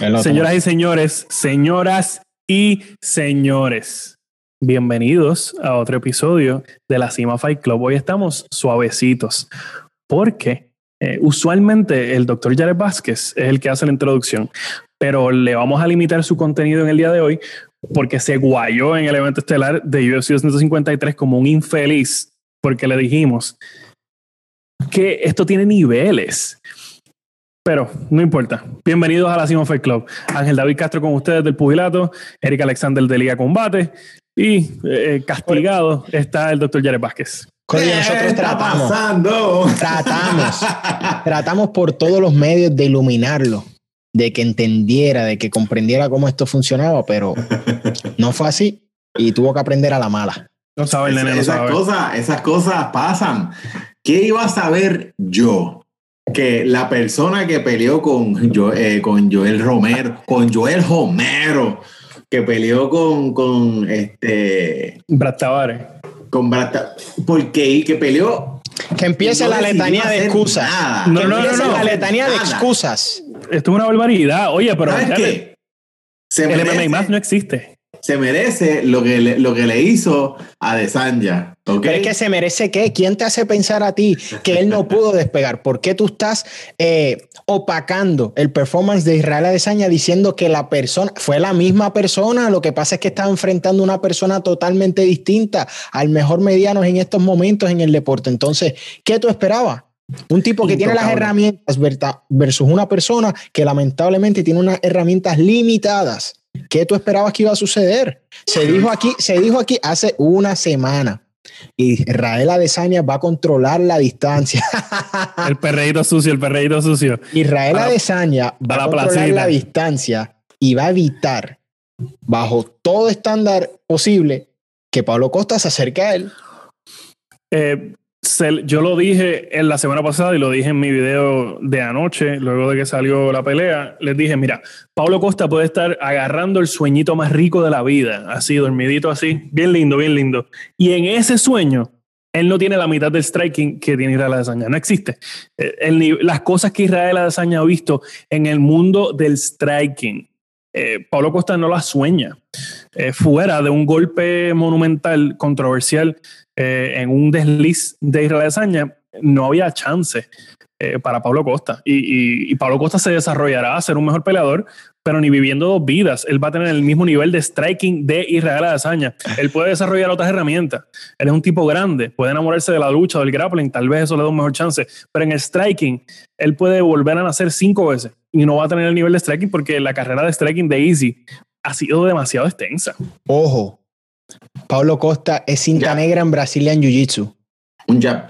Señoras y señores, señoras y señores, bienvenidos a otro episodio de la Cima Fight Club. Hoy estamos suavecitos porque eh, usualmente el doctor Jared Vázquez es el que hace la introducción, pero le vamos a limitar su contenido en el día de hoy porque se guayó en el evento estelar de UFC 253 como un infeliz porque le dijimos que esto tiene niveles. Pero no importa. Bienvenidos a la Simon Fight Club. Ángel David Castro con ustedes del Pugilato, Eric Alexander de Liga Combate y eh, castigado está el doctor Jared Vázquez. nosotros tratamos, tratamos, tratamos por todos los medios de iluminarlo, de que entendiera, de que comprendiera cómo esto funcionaba, pero no fue así y tuvo que aprender a la mala. No sabe el nene, no esas Cosas, esas cosas pasan. ¿Qué iba a saber yo? Que la persona que peleó con, eh, con Joel Romero, con Joel Romero, que peleó con, con este. Brad Tavares. Con Brad porque que peleó. Que empiece la letanía de excusas. No, no, no, no, La letanía de excusas. Esto es una barbaridad. Oye, pero. ¿Sabes qué? el MMA más no existe se merece lo que le, lo que le hizo a Desanya. ¿Okay? Pero es que se merece qué? ¿Quién te hace pensar a ti que él no pudo despegar? ¿Por qué tú estás eh, opacando el performance de Israel Adesanya diciendo que la persona fue la misma persona? Lo que pasa es que estaba enfrentando una persona totalmente distinta al mejor mediano en estos momentos en el deporte. Entonces, ¿qué tú esperabas? Un tipo que tiene las herramientas versus una persona que lamentablemente tiene unas herramientas limitadas. ¿Qué tú esperabas que iba a suceder? Se dijo aquí, se dijo aquí hace una semana. Israel Adesanya va a controlar la distancia. el perreíto sucio, el perreíto sucio. Israel Adesanya va a controlar la distancia y va a evitar, bajo todo estándar posible, que Pablo Costa se acerque a él. Eh, yo lo dije en la semana pasada y lo dije en mi video de anoche, luego de que salió la pelea. Les dije: Mira, Pablo Costa puede estar agarrando el sueñito más rico de la vida, así, dormidito, así, bien lindo, bien lindo. Y en ese sueño, él no tiene la mitad del striking que tiene Israel Adesanya. No existe. Eh, las cosas que Israel Adesanya ha visto en el mundo del striking, eh, Pablo Costa no las sueña. Eh, fuera de un golpe monumental, controversial, eh, en un desliz de Israel Azaña, no había chance eh, para Pablo Costa. Y, Pablo Costa se desarrollará a ser un mejor peleador, pero ni viviendo dos vidas. Él va a tener el mismo nivel de striking de Israel Adesanya. Él puede desarrollar otras herramientas. Él es un tipo grande, puede enamorarse de la lucha, del grappling, tal vez eso le da un mejor chance. Pero en el striking, él puede volver a nacer cinco veces y no va a tener el nivel de striking porque la carrera de striking de Easy ha sido demasiado extensa. Ojo, Pablo Costa es cinta negra en Brazilian Jiu-Jitsu. Un jab.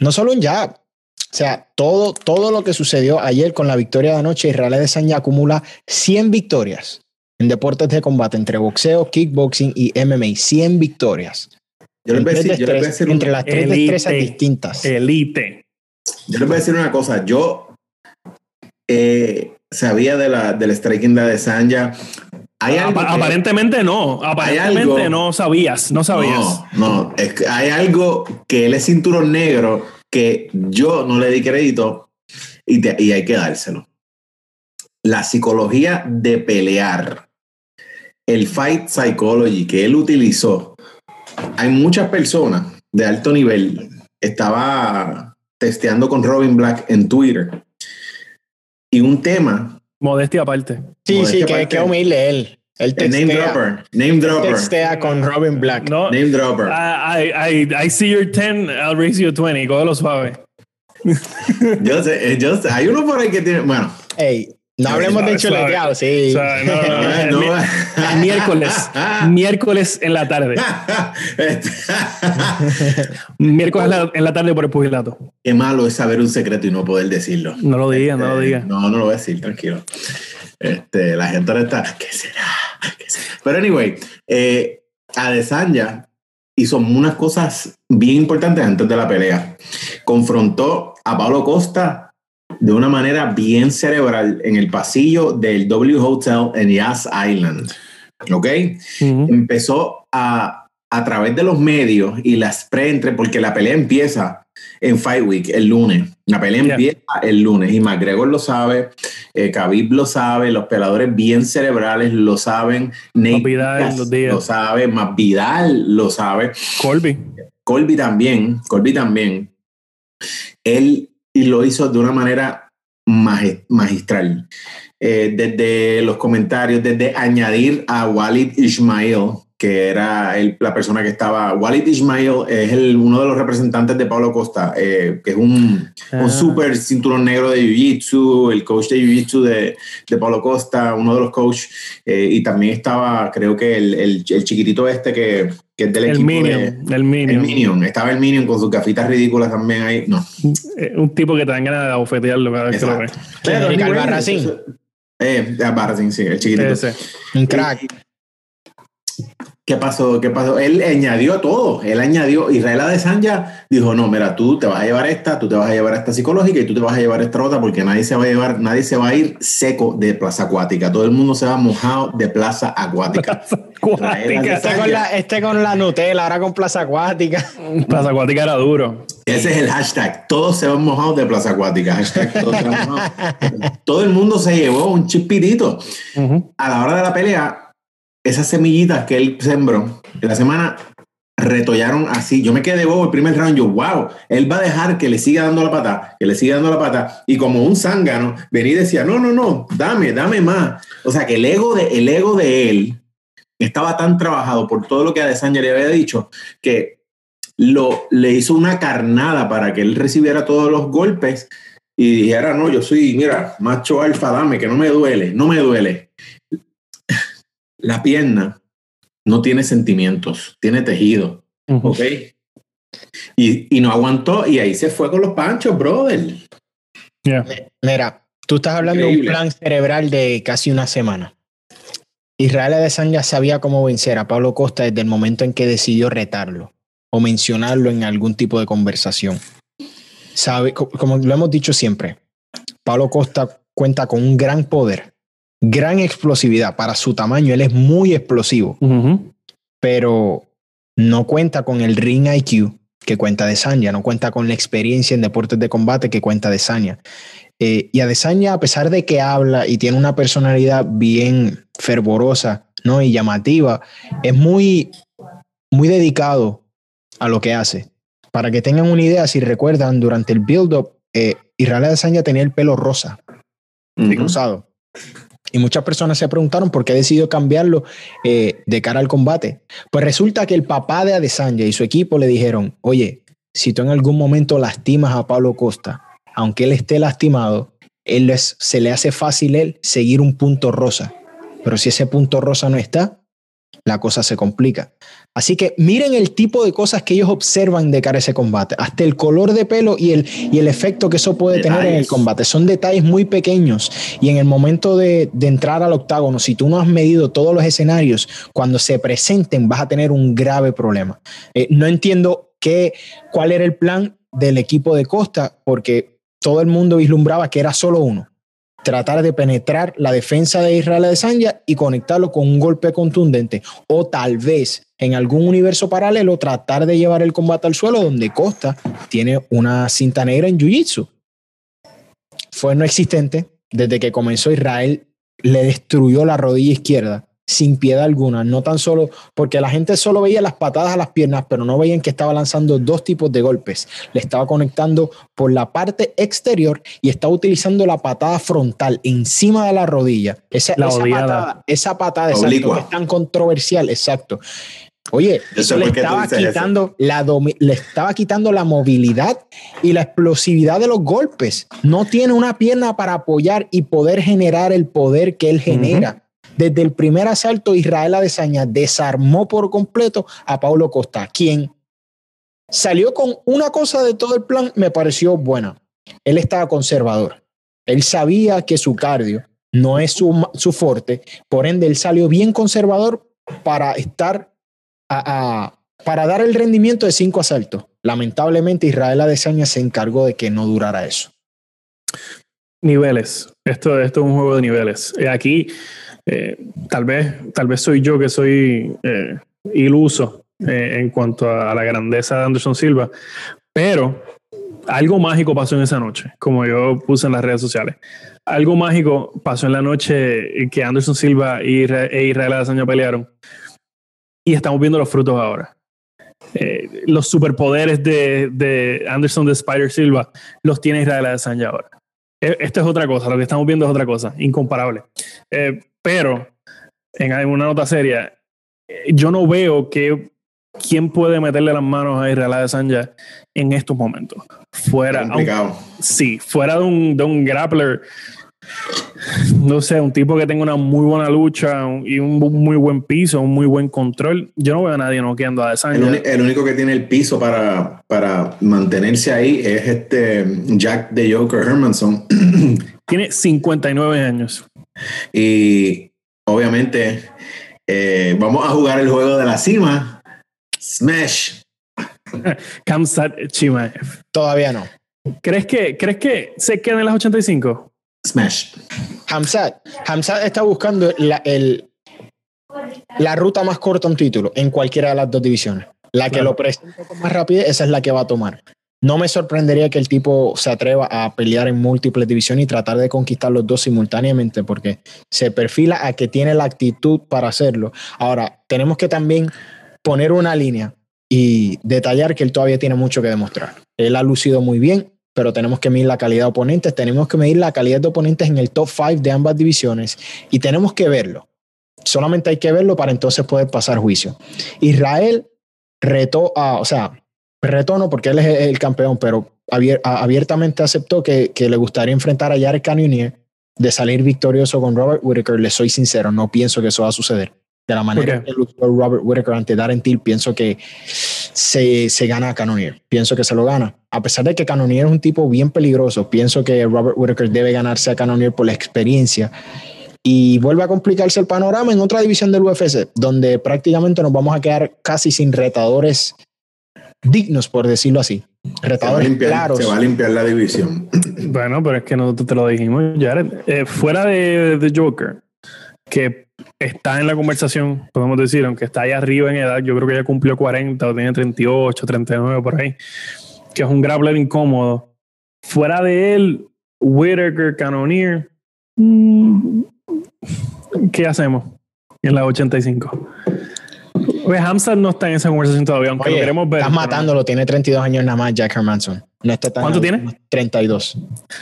No solo un jab. O sea, todo, todo lo que sucedió ayer con la victoria de anoche, Israel Adesanya acumula 100 victorias en deportes de combate entre boxeo, kickboxing y MMA. 100 victorias. Yo les voy a decir, entre las tres destrezas distintas. Elite. Yo les voy a decir una cosa. Yo eh, sabía de la, del striking de Adesanya aparentemente no, aparentemente no sabías, no sabías. No, no, es que hay algo que él es cinturón negro que yo no le di crédito y, y hay que dárselo. La psicología de pelear, el fight psychology que él utilizó. Hay muchas personas de alto nivel. Estaba testeando con Robin Black en Twitter. Y un tema Modestia aparte. Sí, sí, que, que humilde él. El name dropper. Name dropper. Textea con Robin Black. No, name dropper. I, I, I see your 10, I'll raise you 20. Cógelo suave. yo sé, eh, yo sé. Hay uno por ahí que tiene. Bueno. Hey, no hablemos de chuleteado, sí. O sea, no, no, no. miércoles, miércoles en la tarde. miércoles en la, tarde por el pugilato. Qué malo es saber un secreto y no poder decirlo. No lo digas, no lo este, digas. No, no lo voy a decir, tranquilo. Este, la gente ahora está, ¿qué será? ¿Qué será? Pero anyway, eh, Adesanya hizo unas cosas bien importantes antes de la pelea. Confrontó a Pablo Costa de una manera bien cerebral en el pasillo del W Hotel en Yas Island. ¿Ok? Empezó a, a través de los medios y las pre porque la pelea empieza en Fight Week el lunes. La pelea empieza el lunes y McGregor lo sabe, eh, Khabib lo sabe, los peladores bien cerebrales lo saben, Nate Vidal, lo sabe, Más Vidal lo sabe. Colby. Colby también, Colby también. Él lo hizo de una manera magistral. Eh, desde los comentarios, desde añadir a Walid Ismail, que era la persona que estaba. Walid Ismail es el, uno de los representantes de Pablo Costa, eh, que es un, un ah. super cinturón negro de Jiu-Jitsu, el coach de Jiu-Jitsu de, de, Pablo Costa, uno de los coaches. Eh, y también estaba, creo que el, el, chiquitito este que, que, es del el equipo. Minion, el Minion. El Minion. Estaba el Minion con sus gafitas ridículas también ahí. No. Un tipo que te dan ganas de abofetearlo cada vez que lo ve. Pero, eh, Barracín, sí, el chiquitito. Ese. Un crack. ¿Qué pasó? ¿Qué pasó? Él añadió todo. Él añadió. Israel Adesanya dijo: No, mira, tú te vas a llevar esta, tú te vas a llevar esta psicológica y tú te vas a llevar esta otra porque nadie se va a llevar, nadie se va a ir seco de plaza acuática. Todo el mundo se va mojado de plaza acuática. Este con, la, este con la Nutella, ahora con plaza acuática. Plaza acuática era duro. Ese es el hashtag. Todos se van mojados de plaza acuática. todo el mundo se llevó un chispitito. A la hora de la pelea, esas semillitas que él sembró en la semana retollaron así. Yo me quedé bobo el primer round. Yo, wow, él va a dejar que le siga dando la pata, que le siga dando la pata. Y como un zángano, venía y decía, no, no, no, dame, dame más. O sea, que el ego de, el ego de él estaba tan trabajado por todo lo que Adesanya le había dicho que lo, le hizo una carnada para que él recibiera todos los golpes y dijera, no, yo soy, mira, macho alfa, dame, que no me duele, no me duele la pierna no tiene sentimientos, tiene tejido. ¿Ok? Y, no aguantó y ahí se fue con los panchos, brother. Mira, tú estás hablando de un plan cerebral de casi una semana. Israel Adesanya sabía cómo vencer a Pablo Costa desde el momento en que decidió retarlo o mencionarlo en algún tipo de conversación. Sabe, como lo hemos dicho siempre, Pablo Costa cuenta con un gran poder gran explosividad para su tamaño. Él es muy explosivo, pero no cuenta con el ring IQ que cuenta de Sanya, no cuenta con la experiencia en deportes de combate que cuenta de Sanya. Eh, y Adesanya, a pesar de que habla y tiene una personalidad bien fervorosa ¿no? y llamativa, es muy, muy dedicado a lo que hace. Para que tengan una idea, si recuerdan, durante el build-up, eh, Israel Adesanya tenía el pelo rosa y cruzado. Y muchas personas se preguntaron por qué decidió cambiarlo eh, de cara al combate. Pues resulta que el papá de Adesanya y su equipo le dijeron, oye, si tú en algún momento lastimas a Pablo Costa, aunque él esté lastimado, él se le hace fácil él seguir un punto rosa. Pero si ese punto rosa no está, la cosa se complica. Así que miren el tipo de cosas que ellos observan de cara a ese combate, hasta el color de pelo y el, y el efecto que eso puede tener en el combate. Son detalles muy pequeños y en el momento de, entrar al octágono, si tú no has medido todos los escenarios, cuando se presenten vas a tener un grave problema. Eh, no entiendo qué, cuál era el plan del equipo de Costa, porque todo el mundo vislumbraba que era solo uno tratar de penetrar la defensa de Israel Adesanya y conectarlo con un golpe contundente. O tal vez en algún universo paralelo tratar de llevar el combate al suelo donde Costa tiene una cinta negra en Jiu-Jitsu. Fue no existente. Desde que comenzó Israel le destruyó la rodilla izquierda sin piedad alguna, no tan solo porque la gente solo veía las patadas a las piernas, pero no veían que estaba lanzando dos tipos de golpes. Le estaba conectando por la parte exterior y estaba utilizando la patada frontal encima de la rodilla. Esa, patada, esa patada exacto, es tan controversial, exacto. Oye, eso le estaba, quitando la le estaba quitando la movilidad y la explosividad de los golpes. No tiene una pierna para apoyar y poder generar el poder que él genera. Desde el primer asalto, Israel Adesanya desarmó por completo a Paulo Costa, quien salió con una cosa de todo el plan, me pareció buena. Él estaba conservador. Él sabía que su cardio no es su, su fuerte, por ende él salió bien conservador para estar a, para dar el rendimiento de cinco asaltos. Lamentablemente Israel Adesanya se encargó de que no durara eso. Niveles. Esto, esto es un juego de niveles. Eh, aquí eh, tal, vez, tal vez soy yo que soy eh, iluso eh, en cuanto a, la grandeza de Anderson Silva, pero algo mágico pasó en esa noche, como yo puse en las redes sociales. Algo mágico pasó en la noche que Anderson Silva e Israel Adesanya pelearon. Y estamos viendo los frutos ahora. Los superpoderes de, de, Anderson de Spider Silva los tiene Israel Adesanya ahora. E, esto es otra cosa, lo que estamos viendo es otra cosa, incomparable. Pero, en alguna nota seria, eh, yo no veo que quién puede meterle las manos a Israel Adesanya en estos momentos. Fuera, sí, fuera de un, de un grappler, no sé, un tipo que tenga una muy buena lucha y un muy buen piso, un muy buen control. Yo no veo a nadie noqueando a Adesanya. El, único que tiene el piso para, para mantenerse ahí es este Jack de Joker Hermanson. Tiene 59 años. Y obviamente eh, vamos a jugar el juego de la cima Smash. Kamsat Chimaev. Todavía no. ¿Crees que, ¿Crees que se queda en las 85? Smash. Hamzat. Hamzat está buscando la, el, la ruta más corta a un título en cualquiera de las dos divisiones. La que lo presenta un poco más rápido, esa es la que va a tomar. No me sorprendería que el tipo se atreva a pelear en múltiples divisiones y tratar de conquistar los dos simultáneamente, porque se perfila a que tiene la actitud para hacerlo. Ahora, tenemos que también poner una línea y detallar que él todavía tiene mucho que demostrar. Él ha lucido muy bien, pero tenemos que medir la calidad de oponentes, tenemos que medir la calidad de oponentes en el top 5 de ambas divisiones y tenemos que verlo. Solamente hay que verlo para entonces poder pasar juicio. Israel retó a, o sea, retó no porque él es el campeón, pero abiertamente aceptó que, que le gustaría enfrentar a Jared Cannonier de salir victorioso con Robert Whitaker. Le soy sincero, no pienso que eso va a suceder de la manera que luchó Robert Whitaker ante Darren Till, pienso que se, se, gana a Cannonier. Pienso que se lo gana. A pesar de que Cannonier es un tipo bien peligroso, pienso que Robert Whitaker debe ganarse a Cannonier por la experiencia. Y vuelve a complicarse el panorama en otra división del UFC, donde prácticamente nos vamos a quedar casi sin retadores dignos, por decirlo así. Retadores claros. Se va a limpiar la división. Bueno, pero es que nosotros te lo dijimos, Jared. Eh, fuera de, de Joker, que está en la conversación, podemos decir, aunque está ahí arriba en edad, yo creo que ya cumplió 40 o tiene 38, 39 por ahí, que es un grappler incómodo. Fuera de él, Whitaker, Canonier, mm, ¿qué hacemos en la 85? Pues Hamzat no está en esa conversación todavía, aunque lo queremos ver. Estás matándolo, tiene 32 años nada más, Jack Hermanson. No ¿Cuánto tiene? 32.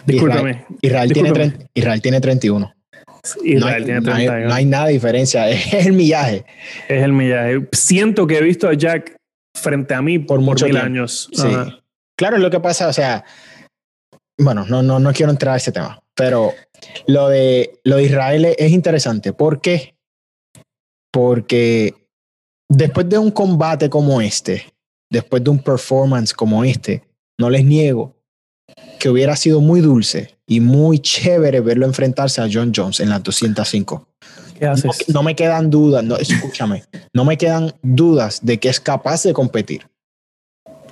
Discúlpame. Israel, Tiene, Israel tiene 31 no hay, nada de diferencia, es el millaje. Es el millaje. Siento que he visto a Jack frente a mí por, muchos años. Sí. Claro, lo que pasa, o sea, bueno, no, no, no quiero entrar a ese tema, pero lo de, lo de Israel es interesante. ¿Por qué? Porque después de un combate como este, después de un performance como este, no les niego que hubiera sido muy dulce y muy chévere verlo enfrentarse a John Jones en las 205. ¿Qué haces? No, me quedan dudas, no, escúchame, no me quedan dudas de que es capaz de competir.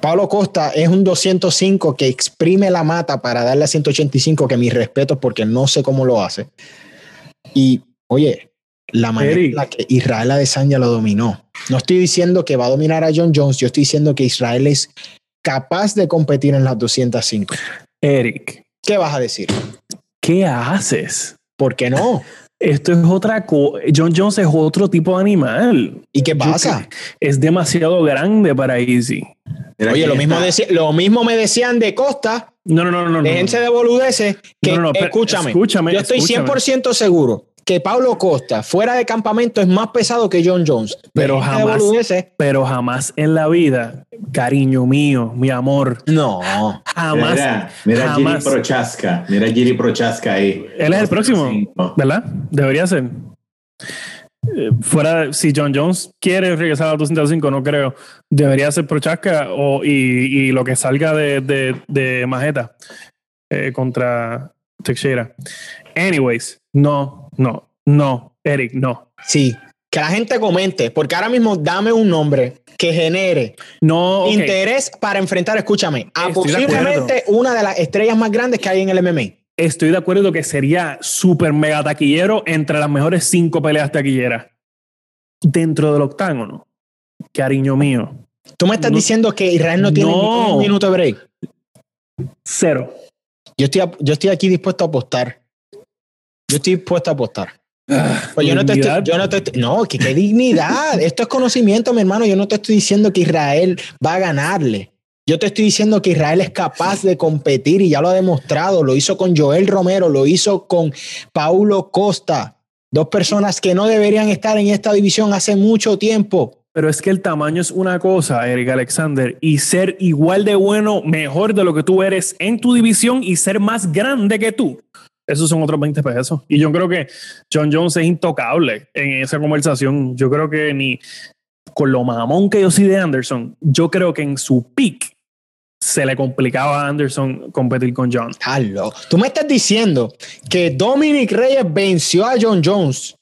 Pablo Costa es un 205 que exprime la mata para darle a 185, que mis respetos porque no sé cómo lo hace. Y oye, la manera en la que Israel Adesanya lo dominó. No estoy diciendo que va a dominar a John Jones, yo estoy diciendo que Israel es capaz de competir en las 205. Eric. ¿Qué vas a decir? ¿Qué haces? ¿Por qué no? Esto es otra cosa. John Jones es otro tipo de animal. ¿Y qué pasa? Es demasiado grande para Easy. Oye, lo mismo, lo mismo me decían de Costa. No, no, no, no. Déjense de boludeces. Que, escúchame, escúchame. Yo estoy 100% seguro que Pablo Costa fuera de campamento es más pesado que John Jones. Pero jamás, pero jamás en la vida, cariño mío, mi amor. No. Jamás. Mira, mira Giri Prochaska. Mira Giri Prochaska ahí. Él es el próximo, ¿verdad? Debería ser. Eh, fuera, si John Jones quiere regresar a 205, no creo. Debería ser Prochaska o, y, lo que salga de, de, de Majeta eh, contra Teixeira. Anyways, no, no, no, Eric, no. Sí, que la gente comente, porque ahora mismo dame un nombre que genere no, interés para enfrentar, escúchame, a posiblemente una de las estrellas más grandes que hay en el MMA. Estoy de acuerdo que sería súper mega taquillero entre las mejores cinco peleas taquilleras dentro del octágono. Cariño mío. Tú me estás diciendo que Israel no tiene un minuto de break. Cero. Yo estoy, yo estoy aquí dispuesto a apostar. Yo estoy dispuesto a apostar. Pues yo no te estoy, yo no te estoy- no, que qué dignidad. Esto es conocimiento, mi hermano. Yo no te estoy diciendo que Israel va a ganarle. Yo te estoy diciendo que Israel es capaz de competir y ya lo ha demostrado. Lo hizo con Joel Romero, lo hizo con Paulo Costa. Dos personas que no deberían estar en esta división hace mucho tiempo. Pero es que el tamaño es una cosa, Eric Alexander, y ser igual de bueno, mejor de lo que tú eres en tu división y ser más grande que tú. Esos son otros 20 pesos. Y yo creo que John Jones es intocable en esa conversación. Yo creo que ni con lo mamón que yo soy de Anderson, yo creo que en su peak se le complicaba a Anderson competir con John. Aló. Tú me estás diciendo que Dominic Reyes venció a John Jones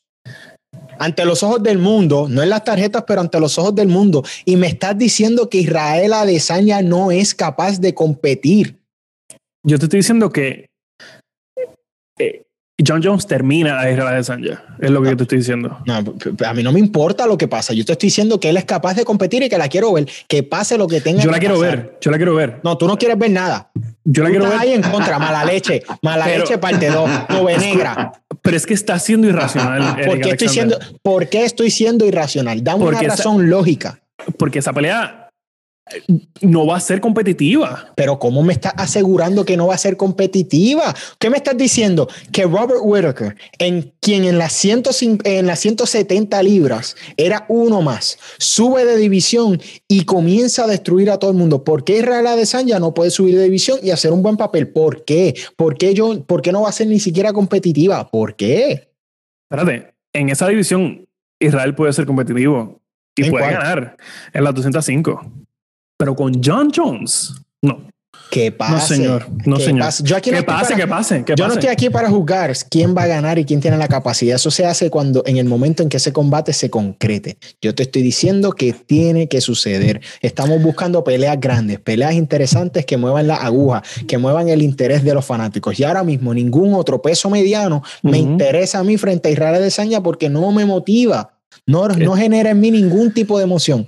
ante los ojos del mundo, no en las tarjetas, pero ante los ojos del mundo, y me estás diciendo que Israel Adesanya no es capaz de competir. Yo te estoy diciendo que eh, John Jones termina a Israel Adesanya. Es lo que yo te estoy diciendo. No, a mí no me importa lo que pasa. Yo te estoy diciendo que él es capaz de competir y que la quiero ver. Que pase lo que tenga Yo la que quiero pasar. ver. Yo la quiero ver. No, tú no quieres ver nada. Yo la Tú quiero estás ver. ahí en contra, mala leche. Mala Pero- leche parte 2, nube negra. Pero es que está siendo irracional. ¿Por qué, estoy siendo, Alexander. ¿Por qué estoy siendo irracional? Dame Porque una esa- razón lógica. Porque esa pelea no va a ser competitiva. Pero ¿cómo me estás asegurando que no va a ser competitiva? ¿Qué me estás diciendo? Que Robert Whittaker, en quien en las, 105 en las 170 libras era uno más, sube de división y comienza a destruir a todo el mundo. ¿Por qué Israel Adesanya no puede subir de división y hacer un buen papel? ¿Por qué? ¿Por qué, yo, ¿Por qué no va a ser ni siquiera competitiva? ¿Por qué? Espérate, en esa división Israel puede ser competitivo y ¿En puede cuál? ganar en las 205. Pero con John Jones, no. Que pase. señor. No, que señor. pase. Yo aquí no Que pase, para- que pase, que Yo no pase. estoy aquí para juzgar quién va a ganar y quién tiene la capacidad. Eso se hace cuando en el momento en que ese combate se concrete. Yo te estoy diciendo que tiene que suceder. Estamos buscando peleas grandes, peleas interesantes que muevan la aguja, que muevan el interés de los fanáticos. Y ahora mismo ningún otro peso mediano me Ujú. interesa a mí frente a Israel Desaña porque no me motiva. No, no genera en mí ningún tipo de emoción.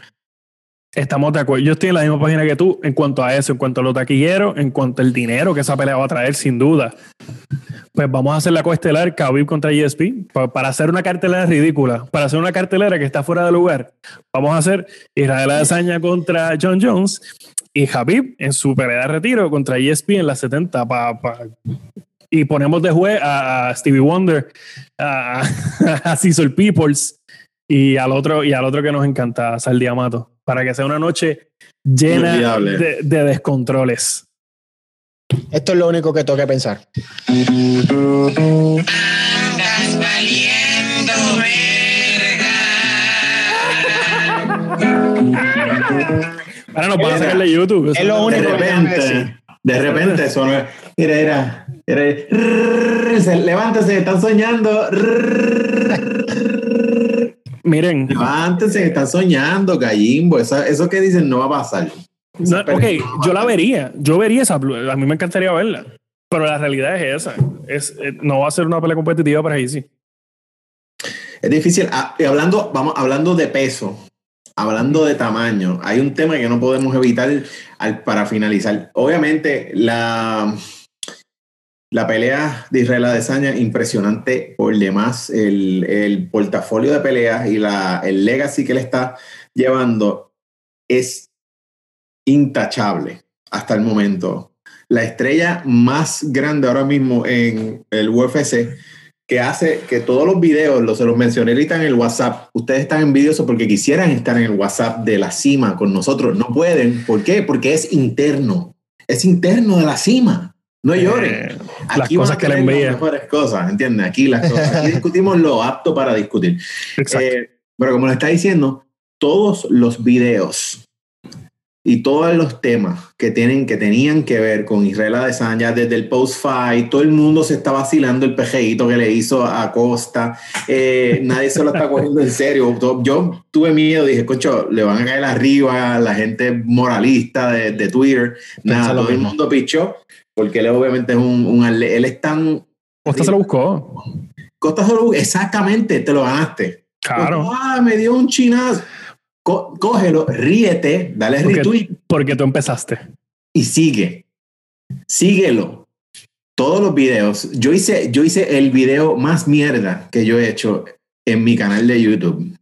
Estamos de acuerdo. Yo estoy en la misma página que tú en cuanto a eso, en cuanto a los taquilleros, en cuanto al dinero que esa pelea va a traer, sin duda. Pues vamos a hacer la coestelar Khabib contra pa- para hacer una cartelera ridícula, para hacer una cartelera que está fuera de lugar. Vamos a hacer Israel Adesanya contra John Jones y Khabib en su pelea de retiro contra GSP en las 70 pa- pa- y ponemos de juez a, a Stevie Wonder, a, a Cecil Peoples y al otro y al otro que nos encanta, Sal Diamato, para que sea una noche llena de, de descontroles. Esto es lo único que tengo que pensar. Ahora nos van a Es- sacar de YouTube. es lo Eso- De único que decir. repente, de repente eso no es. Mira, mira, mira, levántese, están soñando. Miren, Levántese, están soñando, gallimbo. Eso, eso que dicen no va a pasar. no, ok, yo la vería. Yo vería esa. A mí me encantaría verla. Pero la realidad es esa. Es, eh, no va a ser una pelea competitiva para Easy. Es difícil. Ah, y hablando, vamos, hablando de peso, hablando de tamaño, hay un tema que no podemos evitar al- para finalizar. Obviamente, la, la pelea de Israel Adesanya, impresionante por demás. El, el portafolio de peleas y la, el legacy que le está llevando es intachable hasta el momento. La estrella más grande ahora mismo en el UFC que hace que todos los videos, los, se los mencioné ahorita en el WhatsApp, ustedes están envidiosos porque quisieran estar en el WhatsApp de la cima con nosotros. No pueden. ¿Por qué? Porque es interno. Es interno de la cima. No lloren. Eh, las Aquí van cosas a que le tener las envía. mejores cosas, ¿entiendes? Aquí las cosas. Aquí discutimos lo apto para discutir. Exacto. Eh, pero como le está diciendo, todos los videos y todos los temas que, tienen, que tenían que ver con Israel Adesanya, desde el post-fight, todo el mundo se está vacilando el pejeito que le hizo a Costa. Eh, nadie se lo está cogiendo en serio. Yo tuve miedo, dije, cocho, le van a caer arriba la gente moralista de, de Twitter. Nada, lo todo el mundo pichó, porque él obviamente es un, un él es tan... Costa se lo buscó. Costa solo, exactamente, te lo ganaste. Claro. Ah, me dio un chinazo. Co- cógelo, ríete, dale Porque- retweet Porque tú empezaste. y sigue. Síguelo. Todos los videos. Yo hice, yo hice el video más mierda que yo he hecho en mi canal de YouTube.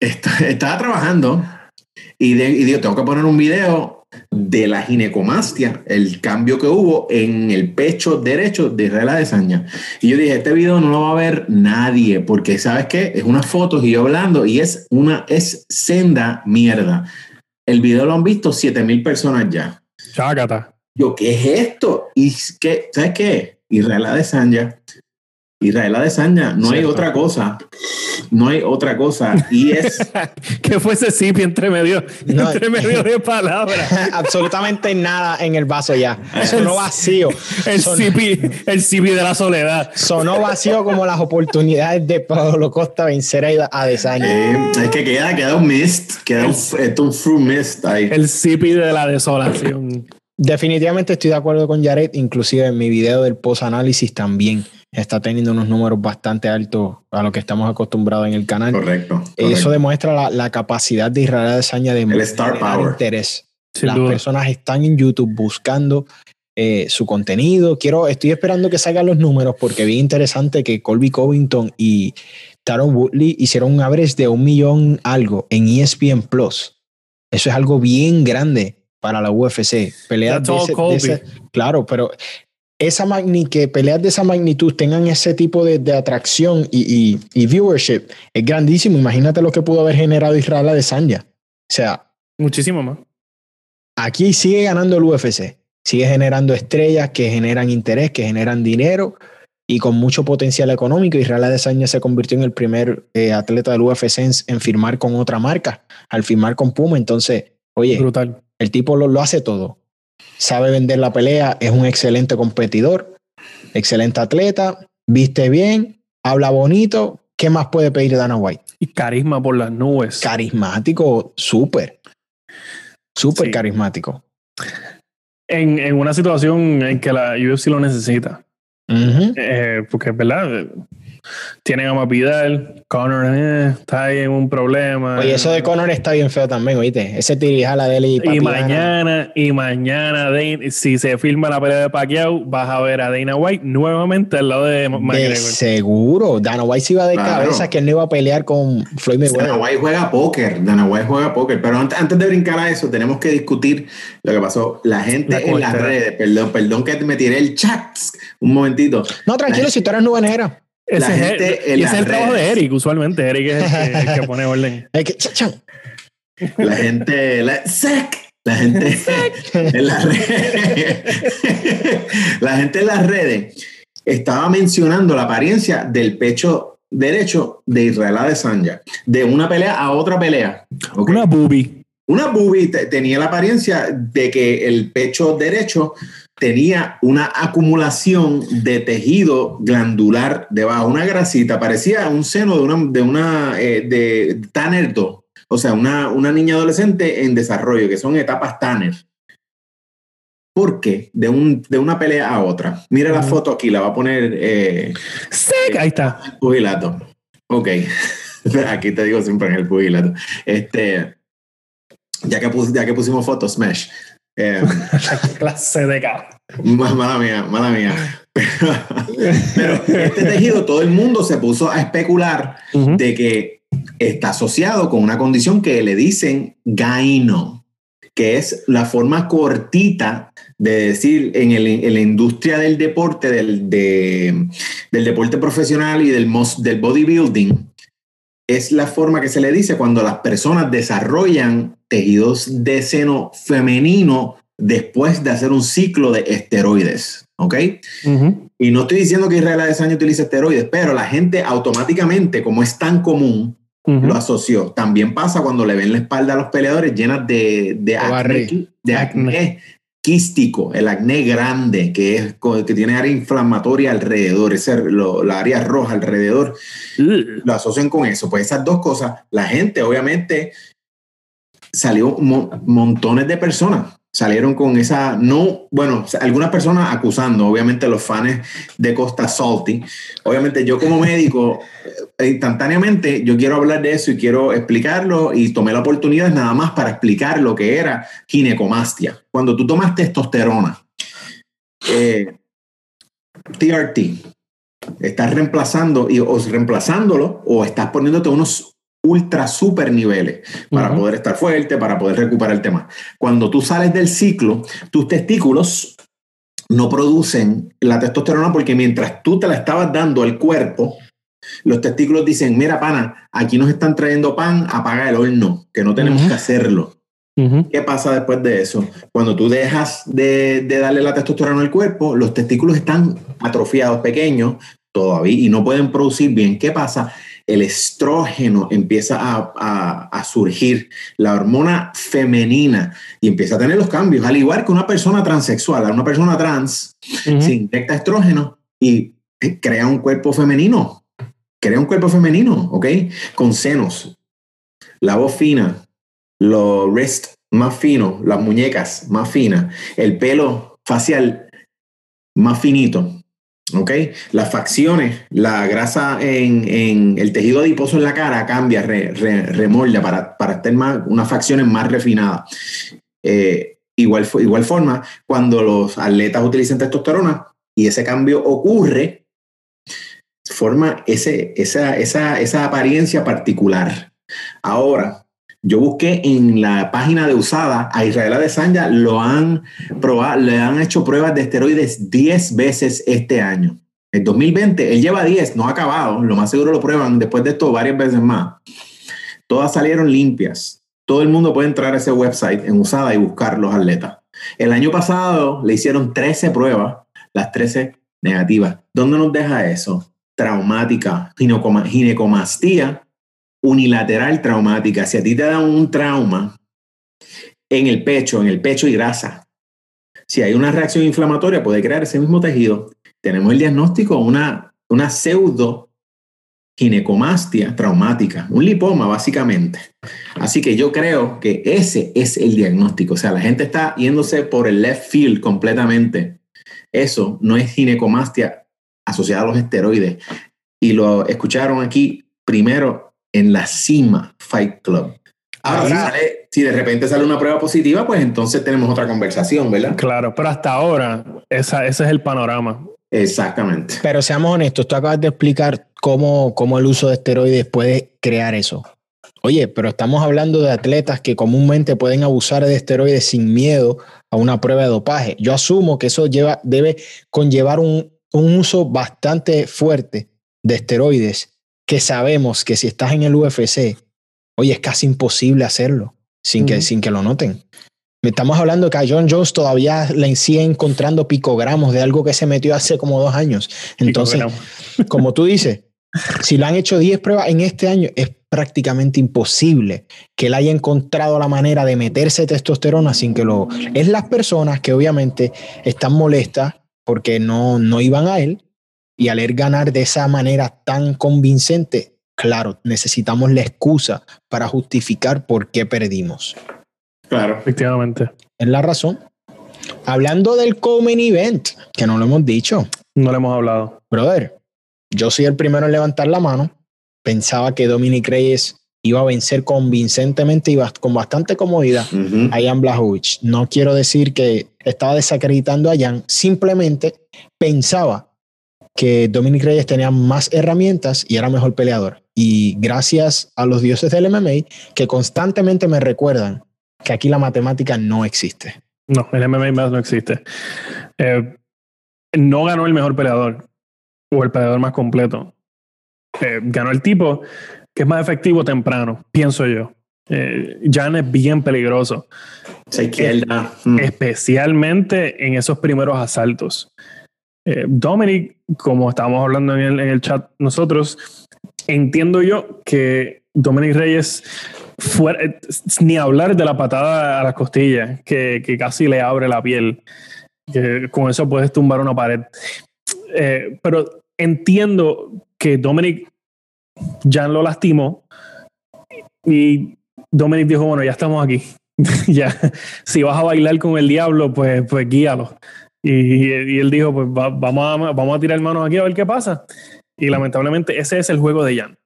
Estaba trabajando y, de, y digo, tengo que poner un video de la ginecomastia, el cambio que hubo en el pecho derecho de Israel Adesanya. Y yo dije, este video no lo va a ver nadie, porque ¿sabes qué? Es unas fotos y yo hablando y es una, es senda mierda. El video lo han visto 7000 personas ya. Chácata. Yo, ¿qué es esto? Y que, ¿sabes qué? Israel Adesanya Israel Adesanya, no hay otra cosa. No hay otra cosa. Y es. ¿Qué fue ese sipi entre medio, entre medio de palabras? Absolutamente nada en el vaso ya. Sonó vacío. El sipi, el sipi de la soledad. Sonó vacío como las oportunidades de Pablo Costa vencer a Adesanya. Eh, es que queda, queda un mist. Queda un, un fruit mist ahí. El sipi de la desolación. Definitivamente estoy de acuerdo con Jared, inclusive en mi video del post-análisis también está teniendo unos números bastante altos a lo que estamos acostumbrados en el canal. Correcto. Eso demuestra la, capacidad de Israel Adesanya de el star power. interés. Las personas están en YouTube buscando eh, su contenido. Quiero, estoy esperando que salgan los números porque vi interesante que Colby Covington y Taron Woodley hicieron un average de un millón algo en ESPN Plus. Eso es algo bien grande para la UFC. Peleas de, claro, pero esa que peleas de esa magnitud tengan ese tipo de, atracción y, viewership es grandísimo. Imagínate lo que pudo haber generado Israel de Sanya. O sea, muchísimo más. Aquí sigue ganando el UFC, sigue generando estrellas que generan interés, que generan dinero y con mucho potencial económico. Israel Adesanya se convirtió en el primer eh, atleta del UFC en, firmar con otra marca, al firmar con Puma. Entonces, oye, Brutal. el tipo lo hace todo sabe vender la pelea, es un excelente competidor, excelente atleta, viste bien, habla bonito. ¿Qué más puede pedir Dana White? Y carisma por las nubes. Carismático, súper. Súper carismático. En, en, una situación en que la UFC lo necesita. Eh, porque es verdad, tienen a Mapidal, Connor eh, está ahí en un problema. Oye, eso de Connor está bien feo también, oíste. Ese tirijala de él y Y mañana, y mañana, si se filma la pelea de Pacquiao, vas a ver a Dana White nuevamente al lado de McGregor. seguro. Dana White se iba de cabeza que él no iba a pelear con Floyd Mayweather. Dana White juega póker. Dana White juega póker. Pero antes, antes, de brincar a eso, tenemos que discutir lo que pasó. La gente en las redes, perdón, perdón que me tiré el chat un momentito. No, tranquilo, si tú eres nubanera. Ese, es, ese es el trabajo de Eric, usualmente. Eric es el que, pone orden. la gente, la, sec, la gente en las redes, la gente en las redes estaba mencionando la apariencia del pecho derecho de Israel Adesanya, de una pelea a otra pelea. Una boobie. Una boobie tenía la apariencia de que el pecho derecho tenía una acumulación de tejido glandular debajo, una grasita, parecía un seno de una, de una, eh, de Tanner 2, o sea, una, una niña adolescente en desarrollo, que son etapas Tanner. ¿Por qué? De, un, de una pelea a otra. Mira la foto aquí, la va a poner. Eh, ahí está. El pugilato. Ok. aquí te digo siempre en el pugilato. Este, ya que, ya que pusimos fotos, Smash. Eh, clase de cara. Mala mía, mala mía. Pero, este tejido, todo el mundo se puso a especular de que está asociado con una condición que le dicen gaino, que es la forma cortita de decir en, el, en la industria del deporte, del, del deporte profesional y del, del bodybuilding, es la forma que se le dice cuando las personas desarrollan tejidos de seno femenino después de hacer un ciclo de esteroides. ¿Ok? Y no estoy diciendo que Israel Adesanya utilice esteroides, pero la gente automáticamente, como es tan común, lo asoció. También pasa cuando le ven la espalda a los peleadores llenas de, de, acné, de acné quístico, el acné grande, que, es, que tiene área inflamatoria alrededor, ese, la área roja alrededor, lo asocian con eso. Pues esas dos cosas, la gente obviamente salió montones de personas salieron con esa, no, bueno, algunas personas acusando, obviamente los fans de Costa Salty. Obviamente yo como médico instantáneamente yo quiero hablar de eso y quiero explicarlo y tomé la oportunidad nada más para explicar lo que era ginecomastia. Cuando tú tomas testosterona, eh, TRT, estás reemplazando y, o reemplazándolo o estás poniéndote unos ultra super niveles para poder estar fuerte, para poder recuperar el tema. Cuando tú sales del ciclo, tus testículos no producen la testosterona porque mientras tú te la estabas dando al cuerpo, los testículos dicen, mira, pana, aquí nos están trayendo pan, apaga el horno, que no tenemos que hacerlo. ¿Qué pasa después de eso? Cuando tú dejas de, de, darle la testosterona al cuerpo, los testículos están atrofiados, pequeños todavía, y no pueden producir bien. ¿Qué pasa? El estrógeno empieza a, a, surgir, la hormona femenina, y empieza a tener los cambios. Al igual que una persona transexual, una persona trans, se inyecta estrógeno y crea un cuerpo femenino. Crea un cuerpo femenino, ¿ok? Con senos, la voz fina, los wrists más finos, las muñecas más finas, el pelo facial más finito, ¿ok? Las facciones, la grasa en, el tejido adiposo en la cara cambia, remolda para, para tener más, unas facciones más refinadas. Eh, igual, igual forma, cuando los atletas utilizan testosterona y ese cambio ocurre, forma ese, esa, esa, esa apariencia particular. Ahora, yo busqué en la página de USADA a Israel Adesanya, lo han probado, le han hecho pruebas de esteroides 10 veces este año. En 2020, él lleva 10, no ha acabado, lo más seguro lo prueban después de esto varias veces más. Todas salieron limpias. Todo el mundo puede entrar a ese website en USADA y buscar los atletas. El año pasado le hicieron 13 pruebas, las 13 negativas. ¿Dónde nos deja eso? Traumática, ginecomastía, unilateral traumática. Si a ti te da un trauma en el pecho, en el pecho y grasa, si hay una reacción inflamatoria, puede crear ese mismo tejido. Tenemos el diagnóstico, una, una pseudo ginecomastia traumática, un lipoma básicamente. Así que yo creo que ese es el diagnóstico. O sea, la gente está yéndose por el left field completamente. Eso no es ginecomastia asociada a los esteroides. Y lo escucharon aquí primero en la cima Fight Club. Ahora, si, de repente sale una prueba positiva, pues entonces tenemos otra conversación, ¿verdad? Claro, pero hasta ahora esa, ese es el panorama. Exactamente. Pero seamos honestos, tú acabas de explicar cómo, cómo el uso de esteroides puede crear eso. Oye, pero estamos hablando de atletas que comúnmente pueden abusar de esteroides sin miedo a una prueba de dopaje. Yo asumo que eso lleva, debe conllevar un, un uso bastante fuerte de esteroides que sabemos que si estás en el UFC, oye, es casi imposible hacerlo sin, que, sin que lo noten. Estamos hablando que a John Jones todavía le sigue encontrando picogramos de algo que se metió hace como dos años. Entonces, como tú dices, si lo han hecho 10 pruebas en este año, es prácticamente imposible que él haya encontrado la manera de meterse testosterona sin que lo... Es las personas que obviamente están molestas porque no, no iban a él y al él ganar de esa manera tan convincente, claro, necesitamos la excusa para justificar por qué perdimos. Claro, efectivamente. Es la razón. Hablando del Common Event, que no lo hemos dicho. No lo hemos hablado. Brother, yo soy el primero en levantar la mano. Pensaba que Dominic Reyes iba a vencer convincentemente y con bastante comodidad a Jan Blachowicz. No quiero decir que estaba desacreditando a Jan, simplemente pensaba que Dominic Reyes tenía más herramientas y era mejor peleador. Y gracias a los dioses del MMA que constantemente me recuerdan que aquí la matemática no existe. No, el MMA más no existe. Eh, no ganó el mejor peleador o el peleador más completo. Eh, ganó el tipo que es más efectivo temprano, pienso yo. Eh, Jan es bien peligroso. izquierda. Especialmente en esos primeros asaltos. Eh, Dominic, como estábamos hablando en el, chat nosotros, entiendo yo que Dominic Reyes, fue, ni hablar de la patada a las costillas, que, casi le abre la piel, que con eso puedes tumbar una pared. Eh, pero entiendo que Dominic ya lo lastimó y Dominic dijo, bueno, ya estamos aquí. ya, si vas a bailar con el diablo, pues, pues guíalo. Y, él dijo, pues vamos, a, tirar manos aquí a ver qué pasa. Y lamentablemente ese es el juego de Jan.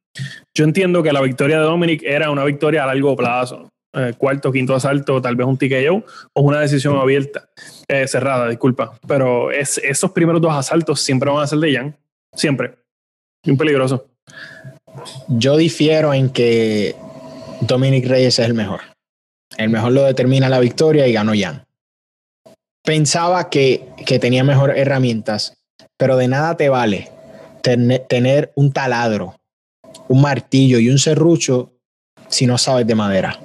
Yo entiendo que la victoria de Dominic era una victoria a largo plazo. Eh, cuarto, quinto asalto, tal vez un TKO o una decisión abierta, eh, cerrada, disculpa. Pero es, esos primeros dos asaltos siempre van a ser de Jan. Siempre. Un peligroso. Yo difiero en que Dominic Reyes es el mejor. El mejor lo determina la victoria y ganó Jan. Pensaba que, que tenía mejor herramientas, pero de nada te vale tener un taladro, un martillo y un serrucho si no sabes de madera.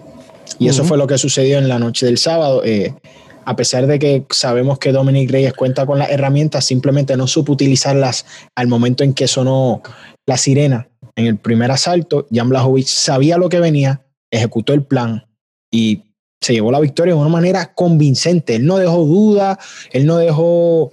Y eso fue lo que sucedió en la noche del sábado. Eh, a pesar de que sabemos que Dominic Reyes cuenta con las herramientas, simplemente no supo utilizarlas al momento en que sonó la sirena en el primer asalto. Jan Blachowicz sabía lo que venía, ejecutó el plan y se llevó la victoria de una manera convincente. Él no dejó duda, él no dejó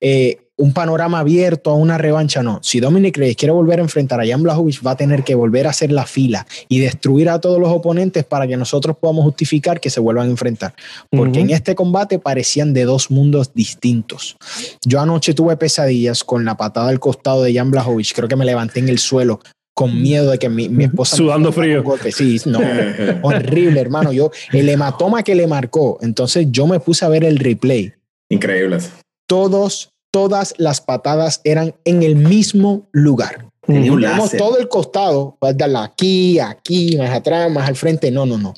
eh, un panorama abierto a una revancha, no. Si Dominic Reyes quiere volver a enfrentar a Jan Blachowicz, va a tener que volver a hacer la fila y destruir a todos los oponentes para que nosotros podamos justificar que se vuelvan a enfrentar. Porque en este combate parecían de dos mundos distintos. Yo anoche tuve pesadillas con la patada al costado de Jan Blachowicz. Creo que me levanté en el suelo con miedo de que mi, esposa sudando frío sí no horrible hermano yo el hematoma que le marcó entonces yo me puse a ver el replay increíble todos todas las patadas eran en el mismo lugar. Tenemos todo el costado, darla aquí, aquí, más atrás, más al frente. No, no, no.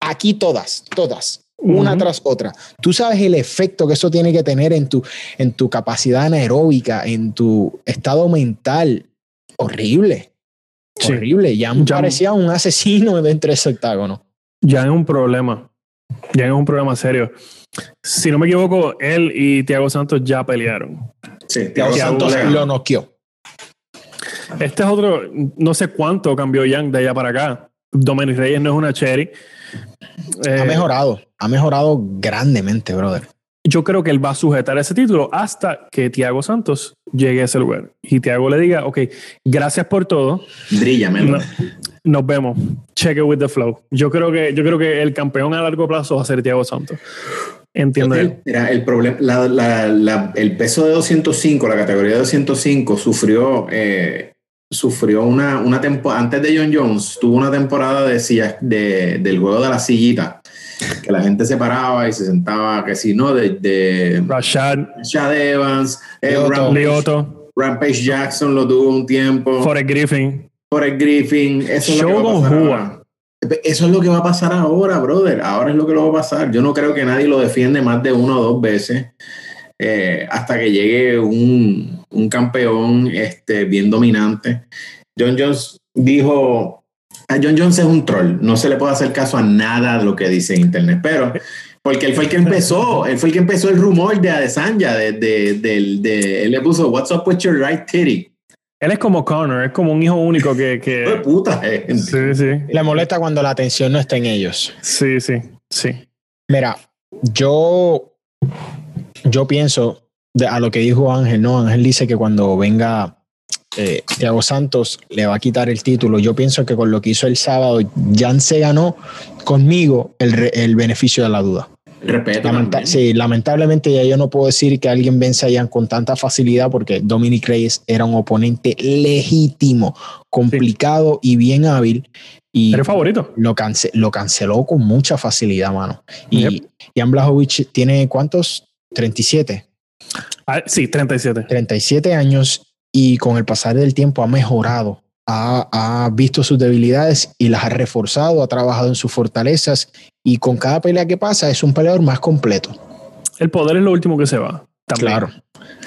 Aquí todas, todas, una tras otra. Tú sabes el efecto que eso tiene que tener en tu, en tu capacidad anaeróbica, en tu estado mental. Horrible. Horrible. Ya me parecía un asesino dentro de ese octágono. Ya es un problema. Ya es un problema serio. Si no me equivoco, él y Thiago Santos ya pelearon. Sí, Thiago, Santos lo noqueó. Este es otro, no sé cuánto cambió Yang de allá para acá. Dominic Reyes no es una cherry. ha eh, mejorado, ha mejorado grandemente, brother. Yo creo que él va a sujetar ese título hasta que Thiago Santos llegue a ese lugar y Thiago le diga, ok, gracias por todo. Brilla, no, nos vemos. Check it with the flow. Yo creo que, yo creo que el campeón a largo plazo va a ser Thiago Santos. Entiendo. Mira, el problema, el peso de 205, la categoría de 205 sufrió, eh, sufrió una, una temporada, antes de John Jones, tuvo una temporada de, de, del juego de la sillita, que la gente se paraba y se sentaba, que si no, de, de Rashad, Rashad Evans, eh, Rampage, Rampage, Jackson lo tuvo un tiempo. Forrest Griffin. Forrest Griffin, eso es lo que va a pasar eso es lo que va a pasar ahora, brother. Ahora es lo que lo va a pasar. Yo no creo que nadie lo defiende más de una o dos veces eh, hasta que llegue un, un, campeón este, bien dominante. John Jones dijo, a John Jones es un troll, no se le puede hacer caso a nada de lo que dice en internet, pero porque él fue el que empezó, él fue el que empezó el rumor de Adesanya, de, de, de, él le puso, what's up with your right titty? Él es como Connor, es como un hijo único que. que... puta, Sí, sí. Le molesta cuando la atención no está en ellos. Sí, sí, sí. Mira, yo. Yo pienso a lo que dijo Ángel, ¿no? Ángel dice que cuando venga eh, Thiago Santos le va a quitar el título. Yo pienso que con lo que hizo el sábado, Jan se ganó conmigo el, el beneficio de la duda sí, lamentablemente ya yo no puedo decir que alguien vence a Jan con tanta facilidad porque Dominic Reyes era un oponente legítimo, complicado y bien hábil. Y ¿Eres favorito? Lo, lo canceló con mucha facilidad, mano. Y Jan Blachowicz tiene cuántos? 37. Ah, sí, 37. 37 años y con el pasar del tiempo ha mejorado ha, visto sus debilidades y las ha reforzado, ha trabajado en sus fortalezas y con cada pelea que pasa es un peleador más completo. El poder es lo último que se va. Claro,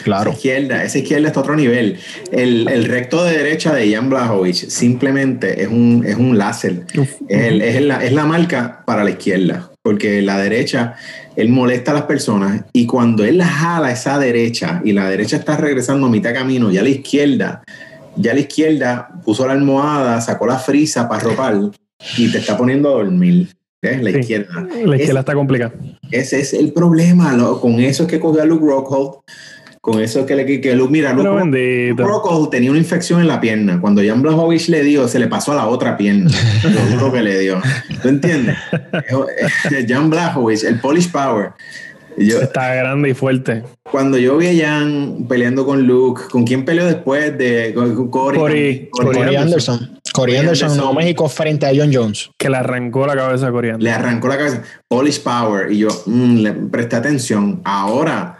claro. Esa izquierda, esa izquierda está a otro nivel. El, recto de derecha de Jan Blachowicz simplemente es un, es un láser. es, la, es la marca para la izquierda, porque la derecha, él molesta a las personas y cuando él la jala esa derecha y la derecha está regresando a mitad camino, ya a la izquierda ya a la izquierda puso la almohada, sacó la frisa para ropar y te está poniendo a dormir. La izquierda. La izquierda está complicada. Ese es el problema. Con eso es que cogió a Luke Rockhold. Con eso es que le que Luke, mira, Luke, Rockhold tenía una infección en la pierna. Cuando Jan Blachowicz le dio, se le pasó a la otra pierna. lo que le dio. ¿Tú entiendes? Jan Blachowicz, el Polish Power. Está grande y fuerte. Cuando yo vi a Jan peleando con Luke, ¿con quién peleó después de Corey, Corey, Anderson? Corey Anderson, Nuevo México frente a John Jones. Que le arrancó la cabeza a Corey Le arrancó la cabeza. Polish Power. Y yo mm, le presté atención. Ahora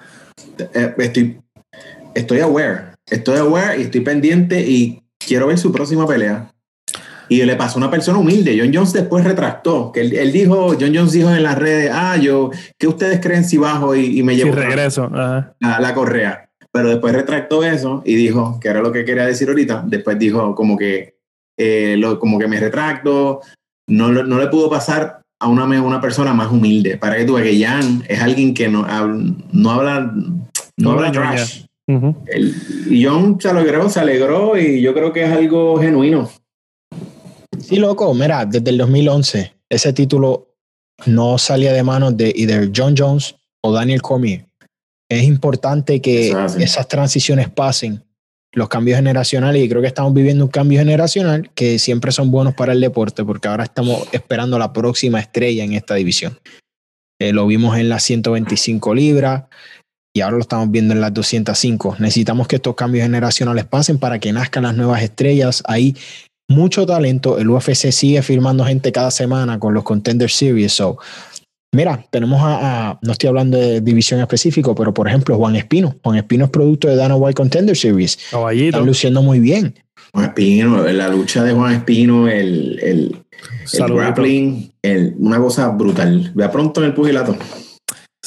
estoy, estoy aware. Estoy aware y estoy pendiente y quiero ver su próxima pelea. Y le pasó a una persona humilde. John Jones después retractó. Que él, dijo, John Jones dijo en las redes, ah, yo, ¿qué ustedes creen si bajo y, me llevo regreso. La, la, correa? Pero después retractó eso y dijo, que era lo que quería decir ahorita, después dijo como que, eh, como que me retracto, no, no le pudo pasar a una, una persona más humilde. Para que tú veas que Jan es alguien que no, no habla, no, habla trash. y John se alegró, se alegró y yo creo que es algo genuino. Sí, loco, mira, desde el 2011 ese título no salía de manos de either John Jones o Daniel Cormier. Es importante que esas transiciones pasen, los cambios generacionales, y creo que estamos viviendo un cambio generacional que siempre son buenos para el deporte, porque ahora estamos esperando la próxima estrella en esta división. Eh, lo vimos en las 125 libras y ahora lo estamos viendo en las 205. Necesitamos que estos cambios generacionales pasen para que nazcan las nuevas estrellas. Ahí mucho talento. El UFC sigue firmando gente cada semana con los Contender Series. So, mira, tenemos a, no estoy hablando de división específico, pero por ejemplo, Juan Espino. Juan Espino es producto de Dana White Contender Series. Caballito. Está luciendo muy bien. Juan Espino, la lucha de Juan Espino, el, el, el grappling, una cosa brutal. Vea pronto en el pugilato.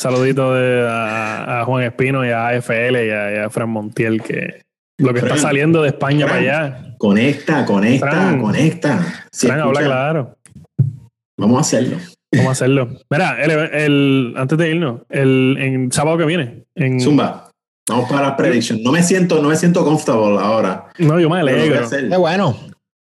Saludito de, a, Juan Espino y a AFL y a, Fran Montiel, que lo que está saliendo de España para allá. Conecta, conecta, conecta. Fran, habla claro. Vamos a hacerlo. Vamos a hacerlo. Mira, el, antes de irnos, el en sábado que viene. En, Zumba. Vamos para la prediction. No me siento, no me siento comfortable ahora. No, yo me alegro. Qué bueno.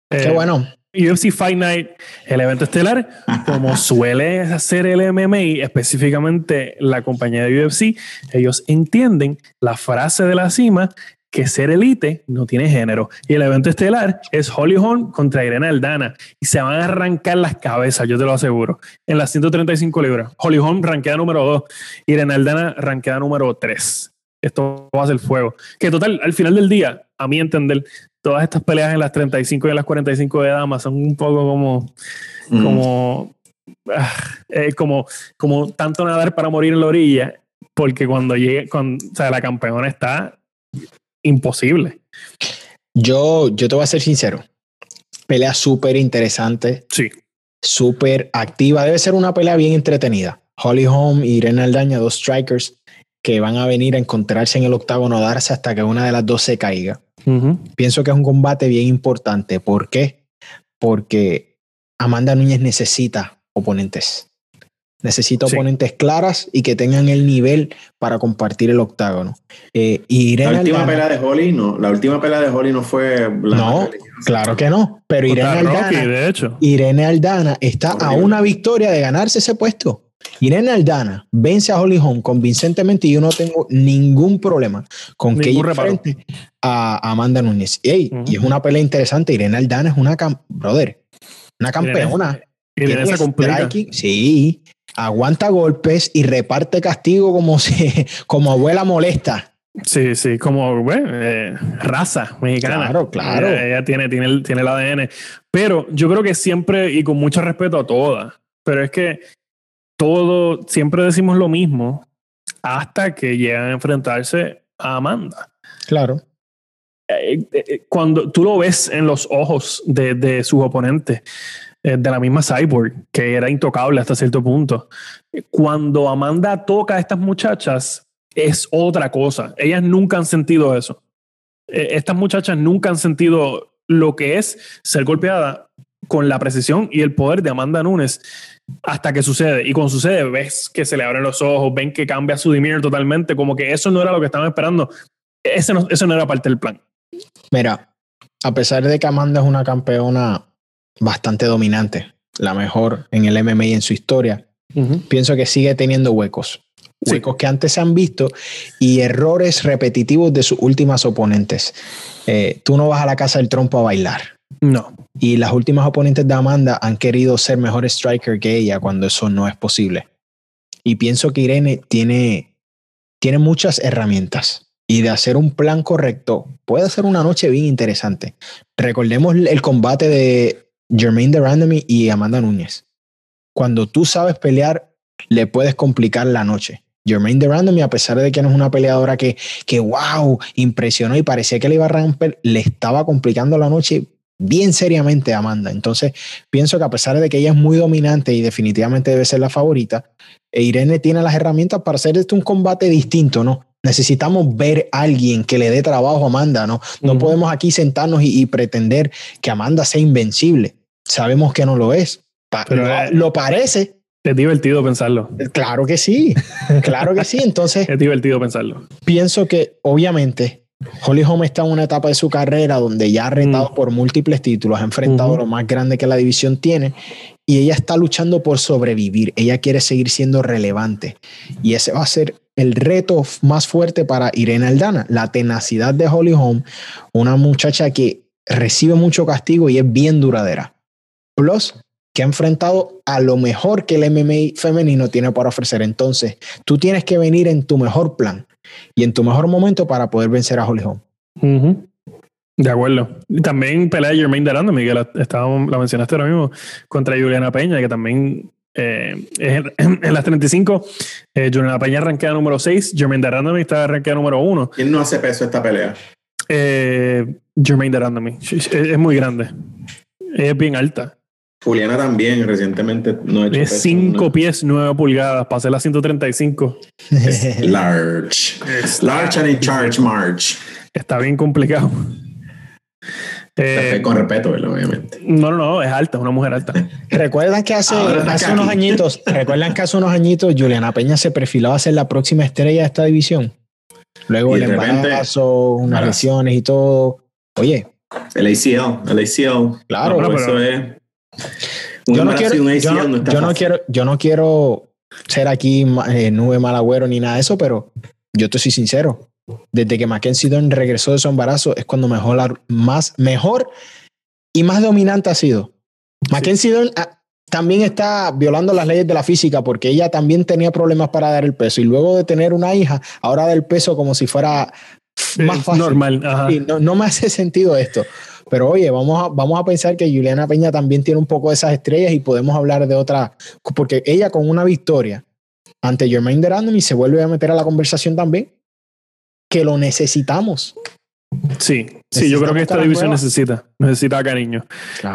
Qué eh, bueno. UFC Fight Night, el evento estelar, como suele hacer el MMA, específicamente la compañía de UFC, ellos entienden la frase de la cima que ser elite no tiene género. Y el evento estelar es Holly Holm contra Irene Aldana. Y se van a arrancar las cabezas, yo te lo aseguro. En las 135 libras. Holly Holm ranqueada número 2. Irene Aldana ranqueada número 3. Esto va a ser fuego. Que total, al final del día, a mi entender, todas estas peleas en las 35 y en las 45 de damas son un poco como, mm. como, ah, eh, como, como tanto nadar para morir en la orilla, porque cuando llegue, con, o sea, la campeona está imposible. Yo, yo te voy a ser sincero. Pelea súper interesante. Sí. Súper activa. Debe ser una pelea bien entretenida. Holly Holm y Irene Aldaña, dos strikers que van a venir a encontrarse en el octágono a darse hasta que una de las dos se caiga. Pienso que es un combate bien importante. ¿Por qué? Porque Amanda Núñez necesita oponentes. Necesita oponentes claras y que tengan el nivel para compartir el octágono. Eh, la última pelea de Holly no, la última pelea de Holly no fue No, claro que no. Pero Irene Aldana, de hecho. Irene Aldana está a una victoria de ganarse ese puesto. Irene Aldana vence a Holly Holm convincentemente y yo no tengo ningún problema con que ella a Amanda Núñez. Y es una pelea interesante. Irene Aldana es una, brother, una campeona. Irene, se complica. Sí, aguanta golpes y reparte castigo como si, como abuela molesta. Sí, sí, como eh, raza mexicana. Claro, claro. Ella, tiene, tiene, el, tiene el ADN. Pero yo creo que siempre, y con mucho respeto a todas, pero es que todo, siempre decimos lo mismo hasta que llegan a enfrentarse a Amanda. Claro. Eh, eh, cuando tú lo ves en los ojos de, de sus oponentes, eh, de la misma Cyborg, que era intocable hasta cierto punto. Cuando Amanda toca a estas muchachas, es otra cosa. Ellas nunca han sentido eso. Eh, estas muchachas nunca han sentido lo que es ser golpeada con la precisión y el poder de Amanda Nunes hasta que sucede. Y cuando sucede, ves que se le abren los ojos, ven que cambia su demeanor totalmente, como que eso no era lo que estaban esperando. Ese no, eso no era parte del plan. Mira, a pesar de que Amanda es una campeona bastante dominante, la mejor en el MMA en su historia. Pienso que sigue teniendo huecos, huecos que antes se han visto y errores repetitivos de sus últimas oponentes. Eh, tú no vas a la casa del trompo a bailar. No. Y las últimas oponentes de Amanda han querido ser mejor striker que ella cuando eso no es posible. Y pienso que Irene tiene, tiene muchas herramientas. y de hacer un plan correcto, puede ser una noche bien interesante. Recordemos el combate de Jermaine de Randomy y Amanda Núñez. Cuando tú sabes pelear, le puedes complicar la noche. Jermaine de Randomy, a pesar de que no es una peleadora que, que wow, impresionó y parecía que le iba a romper, le estaba complicando la noche bien seriamente a Amanda. Entonces, pienso que a pesar de que ella es muy dominante y definitivamente debe ser la favorita, e Irene tiene las herramientas para hacer esto un combate distinto, ¿no? Necesitamos ver a alguien que le dé trabajo a Amanda, ¿no? No podemos aquí sentarnos y, pretender que Amanda sea invencible. Sabemos que no lo es. Pero lo, parece. Es divertido pensarlo. Claro que sí, claro que sí. Entonces. es divertido pensarlo. Pienso que, obviamente, Holly Holm está en una etapa de su carrera donde ya ha retado mm. por múltiples títulos, ha enfrentado lo más grande que la división tiene y ella está luchando por sobrevivir. Ella quiere seguir siendo relevante y ese va a ser el reto más fuerte para Irene Aldana, la tenacidad de Holly Holm, una muchacha que recibe mucho castigo y es bien duradera. Plus, que ha enfrentado a lo mejor que el MMA femenino tiene para ofrecer. Entonces, tú tienes que venir en tu mejor plan y en tu mejor momento para poder vencer a Holly Holm. De acuerdo. Y también pelea Jermaine Darando, Miguel, la, la mencionaste ahora mismo, contra Juliana Peña, que también eh, en, las 35, eh, Juliana Peña arranquea número 6, Jermaine Darandami está arranquea número 1. ¿Quién no hace peso esta pelea? Eh, Jermaine Darandami. Es, es, muy grande. Es bien alta. Juliana también recientemente no ha hecho Es 5 pies 9 pulgadas, pasé las 135. Es large. large and in charge March. Está bien complicado. Eh, con respeto, obviamente. No, no, no, es alta, es una mujer alta. recuerdan que hace, hace unos añitos, recuerdan que hace unos añitos Juliana Peña se perfilaba a ser la próxima estrella de esta división. Luego el embarazo, unas lesiones y todo. Oye. El ACL, el ACL. Claro, no, eso es. Yo no, quiero, yo, no, quiero, yo no quiero ser aquí eh, nube malagüero ni nada de eso, pero yo te soy sincero desde que Mackenzie Dern regresó de su embarazo, es cuando mejor, más, mejor y más dominante ha sido. Mackenzie Dern ah, también está violando las leyes de la física porque ella también tenía problemas para dar el peso y luego de tener una hija, ahora da el peso como si fuera más fácil. Normal. no, no, me hace sentido esto. Pero oye, vamos a, vamos a pensar que Juliana Peña también tiene un poco de esas estrellas y podemos hablar de otra, porque ella con una victoria ante Jermaine Durandamy se vuelve a meter a la conversación también que lo necesitamos. Sí, sí, yo creo que esta división necesita, necesita cariño.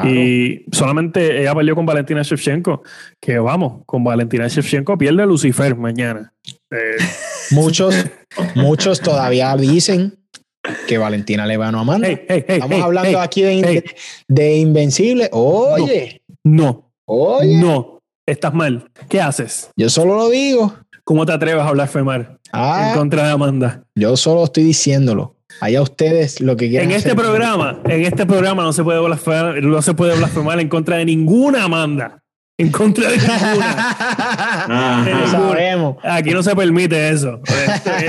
Y solamente ella perdió con Valentina Shevchenko, que vamos, con Valentina Shevchenko pierde a Lucifer mañana. Eh, muchos, muchos todavía dicen que Valentina le va a Amanda. Estamos hablando aquí de, de, Invencible. Oye. No. Oye. No. Estás mal. ¿Qué haces? Yo solo lo digo. ¿Cómo te atreves a hablar Femar ah, en contra de Amanda? Yo solo estoy diciéndolo. Allá ustedes lo que quieran. En este programa, en este programa no se puede blasfemar, no se puede blasfemar en contra de ninguna Amanda. En contra de ninguna. sabemos. Aquí no se permite eso.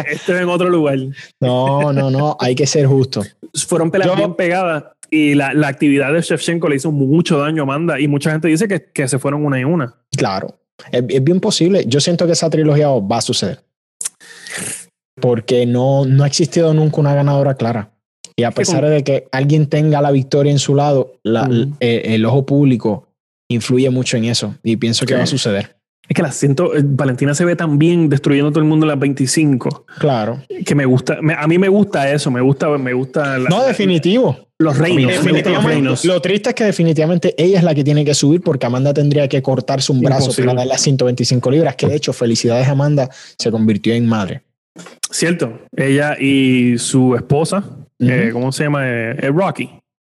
Esto, es en otro lugar. No, no, no. Hay que ser justo. Fueron peleas bien pegadas y la, la, actividad de Shevchenko le hizo mucho daño a Amanda y mucha gente dice que, que se fueron una y una. Claro. Es, bien posible. Yo siento que esa trilogía va a suceder. Porque no, no ha existido nunca una ganadora clara. Y a pesar de que alguien tenga la victoria en su lado, eh, el, ojo público influye mucho en eso. Y pienso que va a suceder. Es que la siento, eh, Valentina se ve tan bien destruyendo todo el mundo en las 25. Claro. Que me gusta, a mí me gusta eso, me gusta, me gusta. no, definitivo. Los reinos, Lo triste es que definitivamente ella es la que tiene que subir porque Amanda tendría que cortarse un brazo para dar las 125 libras, que de hecho, felicidades Amanda, se convirtió en madre. Cierto. Ella y su esposa, eh, ¿cómo se llama? Eh, Rocky.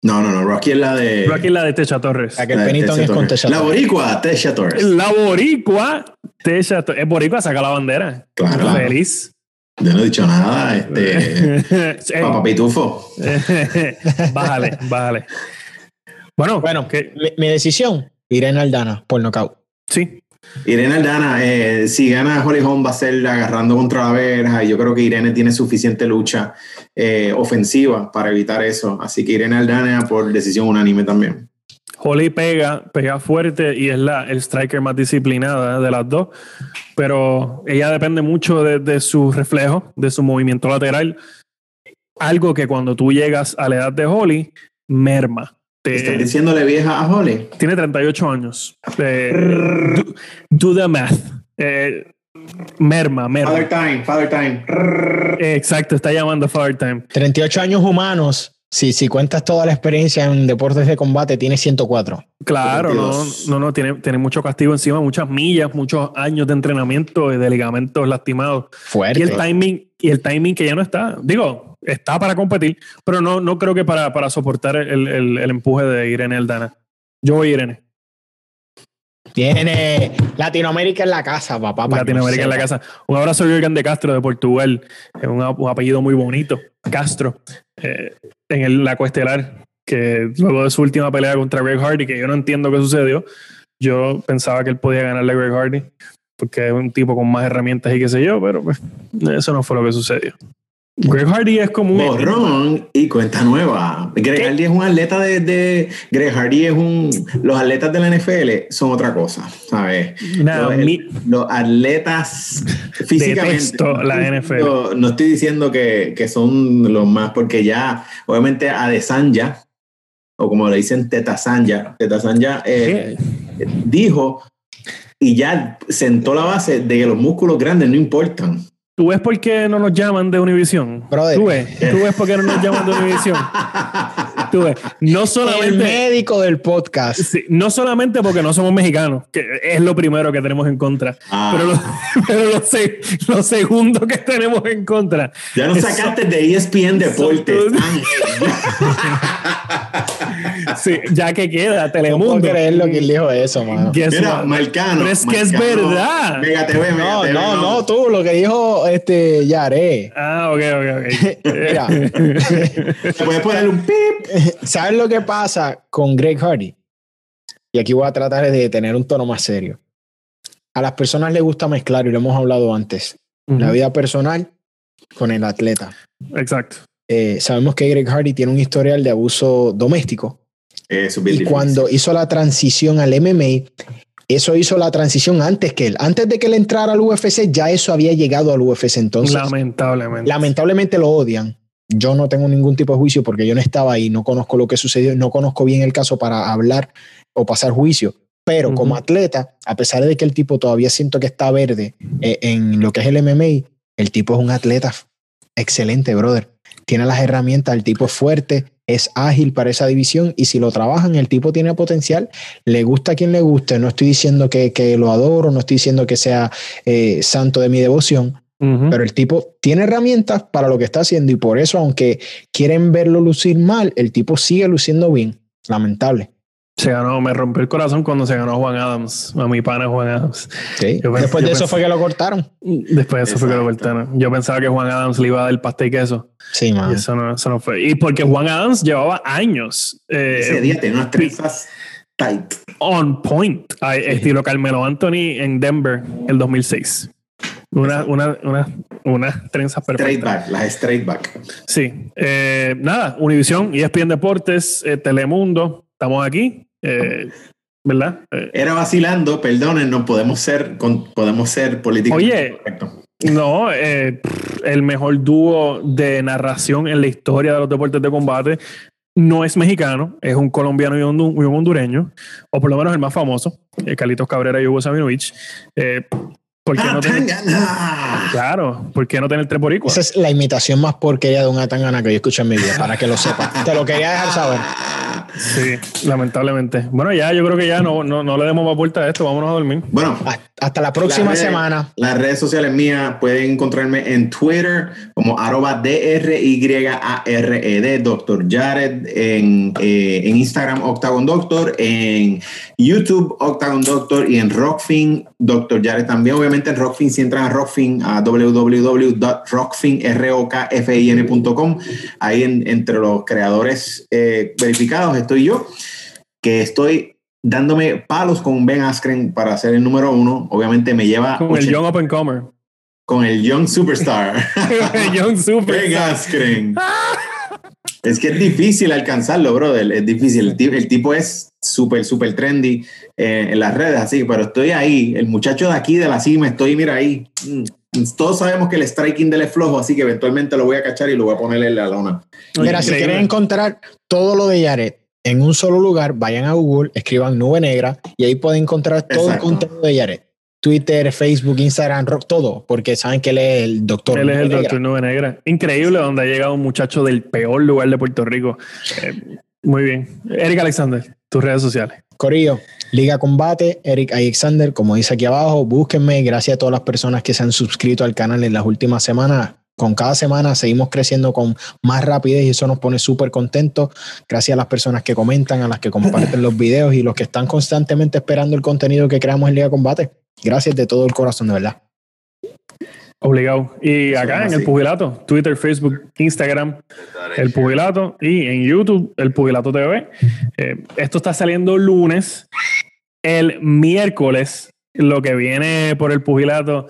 No, no, no. Rocky es la de. Rocky es la de Techa Torres. La que el Penitón es con Techa Torres. La Boricua, Techa Torres. La Boricua, Techa Torres. Es Boricua, saca la bandera. Claro. Feliz. Yo no he dicho nada, este. Papá Pitufo. bájale, bájale. Bueno, bueno mi, decisión, Irene Aldana por nocaut. Sí. Irene Aldana, eh, si gana Holly Holm va a ser agarrando contra la verja y yo creo que Irene tiene suficiente lucha eh, ofensiva para evitar eso. Así que Irene Aldana por decisión unánime también. Holly pega, pega fuerte y es la el striker más disciplinada de las dos, pero ella depende mucho de, de su reflejo, de su movimiento lateral. Algo que cuando tú llegas a la edad de Holly, merma. Te- ¿Estás diciéndole vieja a Holly? tiene 38 años. Eh, do, do the math. Eh, merma, merma. Father time, father time. Eh, exacto, está llamando Father Time. 38 años humanos. Si, si cuentas toda la experiencia en deportes de combate, tiene 104. Claro, no, 42. no, no, tiene, tiene mucho castigo encima, muchas millas, muchos años de entrenamiento y de ligamentos lastimados. Fuerte. Y el timing, y el timing que ya no está. Digo, está para competir, pero no, no creo que para, para soportar el, el- el empuje de Irene Aldana. Yo voy Irene. Tiene Latinoamérica en la casa, papá. Latinoamérica en la casa. Un abrazo a Jürgen de Castro de Portugal. Es un, un apellido muy bonito. Castro. eh, en el, la cuestelar. Que luego de su última pelea contra Greg Hardy, que yo no entiendo qué sucedió. Yo pensaba que él podía ganarle a Greg Hardy. Porque es un tipo con más herramientas y qué sé yo. Pero pues, eso no fue lo que sucedió. Greg Hardy es como un. Borrón y cuenta nueva. Greg ¿Qué? Hardy es un atleta de, de- Greg Hardy es un. Los atletas de la NFL son otra cosa, ¿sabes? Nada, los, mi- los atletas físicamente. Detesto la no estoy NFL. diciendo- No estoy diciendo que, que son los más, porque ya, obviamente, Adesanya, o como le dicen Teta Sanja, Teta Sanja eh, dijo y ya sentó la base de que los músculos grandes no importan. ¿Tú ves por qué no nos llaman de Univision? Brother. ¿Tú ves? ¿Tú ves por qué no nos llaman de Univision? ¿Tú ves? No El solamente... médico del podcast. Sí, no solamente porque no somos mexicanos, que es lo primero que tenemos en contra, Ah. pero, lo, pero lo, se- lo segundo que tenemos en contra. Ya nos sacaste de ESPN Deportes. Sí, ya que queda No puedo Telemundo. creer lo que él dijo eso, mano. Guess Mira? Marcano. Pero es que es verdad. Mega TV, Mega No, TV, no, no, tú, lo que dijo este Yare. Ah, ok, ok, ok. Mira. Te puedes poner un pip. ¿Sabes lo que pasa con Greg Hardy? Y aquí voy a tratar de tener un tono más serio. A las personas les gusta mezclar, y lo hemos hablado antes, la vida personal con el atleta. Exacto. Eh, sabemos que Greg Hardy tiene un historial de abuso doméstico Eso y difícil. cuando hizo la transición al MMA, eso hizo la transición antes que él. Antes de que él entrara al UFC, ya eso había llegado al UFC. Entonces, Lamentablemente. lamentablemente lo odian. Yo no tengo ningún tipo de juicio porque yo no estaba ahí, no conozco lo que sucedió, no conozco bien el caso para hablar o pasar juicio. Pero como atleta, a pesar de que el tipo todavía siento que está verde eh, en lo que es el MMA, el tipo es un atleta excelente, brother. Tiene las herramientas, el tipo es fuerte, es ágil para esa división y si lo trabajan, el tipo tiene potencial. Le gusta a quien le guste. No estoy diciendo que, que lo adoro, no estoy diciendo que sea eh, santo de mi devoción, Pero el tipo tiene herramientas para lo que está haciendo y por eso, aunque quieren verlo lucir mal, el tipo sigue luciendo bien. Lamentable. Se ganó, me rompió el corazón cuando se ganó Juan Adams, a mi pana Juan Adams. ¿sí? Yo pensé- Después de eso pensé- fue que lo cortaron. Después de eso fue que lo cortaron. Yo pensaba que Juan Adams le iba a dar el pastel y queso. Sí, Y man. eso no, eso no fue. Y porque Juan Adams llevaba años eh, Ese día tenía unas trenzas tight. on point, estilo Carmelo Anthony en Denver el 2006. Una, una, una, unas trenzas Straight perfectas. back, las straight back. Sí. Eh, nada, Univisión, ESPN Deportes, eh, Telemundo, estamos aquí. eh, ¿Verdad? Eh, Era vacilando, perdonen, no podemos ser, con- podemos ser políticamente Oye. No, el mejor dúo de narración en la historia de los deportes de combate no es mexicano, es un colombiano y un, hondureño, o por lo menos el más famoso, Carlitos Cabrera y Hugo Sabinovich. Eh, ¿Por qué ¡Ah, no tener, claro, ¿por qué no tener tres boricuas? Esa es la imitación más porquería de una tangana que yo escucho en mi vida, para que lo sepa. Te lo quería dejar saber. Sí, lamentablemente. Bueno, ya, yo creo que ya no, no, no le demos más vuelta a esto, vámonos a dormir. Bueno, Hasta la próxima Las redes- semana. Las redes sociales mías pueden encontrarme en Twitter como arroba D-R-Y-A-R-E-D, Dr. Jared, en, eh, en Instagram Octagon Doctor, en YouTube Octagon Doctor y en Rockfin Dr. Jared también. Obviamente en Rockfin, si entran a Rockfin, a www.rockfin.com, ahí en- entre los creadores eh, verificados estoy yo, que estoy dándome palos con Ben Askren para ser el número uno. Obviamente me lleva Con el 80 Young and Comer. con el Young Superstar. Young Super. Ben Askren. Es que es difícil alcanzarlo, brother. Es difícil. El, tipo, el tipo es súper, súper trendy eh, en las redes, así, pero estoy ahí. El muchacho de aquí de la cima, estoy, mira ahí. Mm. Todos sabemos que el striking del es flojo, así que eventualmente lo voy a cachar y lo voy a poner en la lona. Mira, si quieren encontrar todo lo de Yaret en un solo lugar, vayan a Google, escriban Nube Negra y ahí pueden encontrar todo el contenido de Yaret. Twitter, Facebook, Instagram, rock, todo, porque saben que él es el doctor. Él es el doctor Nube Negra. Increíble donde ha llegado un muchacho del peor lugar de Puerto Rico. Eh, muy bien. Eric Alexander, tus redes sociales. Corillo, Liga Combate, Eric Alexander, como dice aquí abajo, búsquenme. Gracias a todas las personas que se han suscrito al canal en las últimas semanas. Con cada semana seguimos creciendo con más rapidez y eso nos pone súper contentos. Gracias a las personas que comentan, a las que comparten los videos y los que están constantemente esperando el contenido que creamos en Liga Combate. Gracias de todo el corazón, de verdad. Obligado. Y acá en el Pugilato, Twitter, Facebook, Instagram, el Pugilato y en YouTube, el Pugilato TV. Eh, esto está saliendo lunes. El miércoles, lo que viene por el Pugilato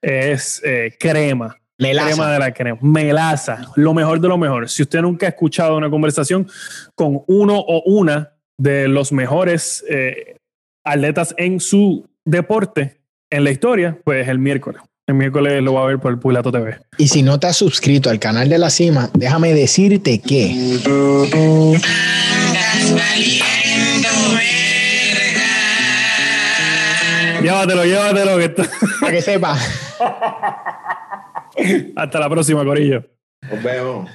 es eh, crema. Melaza. Crema de la crema. Melaza. Lo mejor de lo mejor. Si usted nunca ha escuchado una conversación con uno o una de los mejores eh, atletas en su deporte en la historia, pues el miércoles. El miércoles lo va a ver por el Pugilato TV. Y si no te has suscrito al canal de la cima, déjame decirte que. Llévatelo, llévatelo. Que Para que sepa. Hasta la próxima, Corillo. Nos vemos.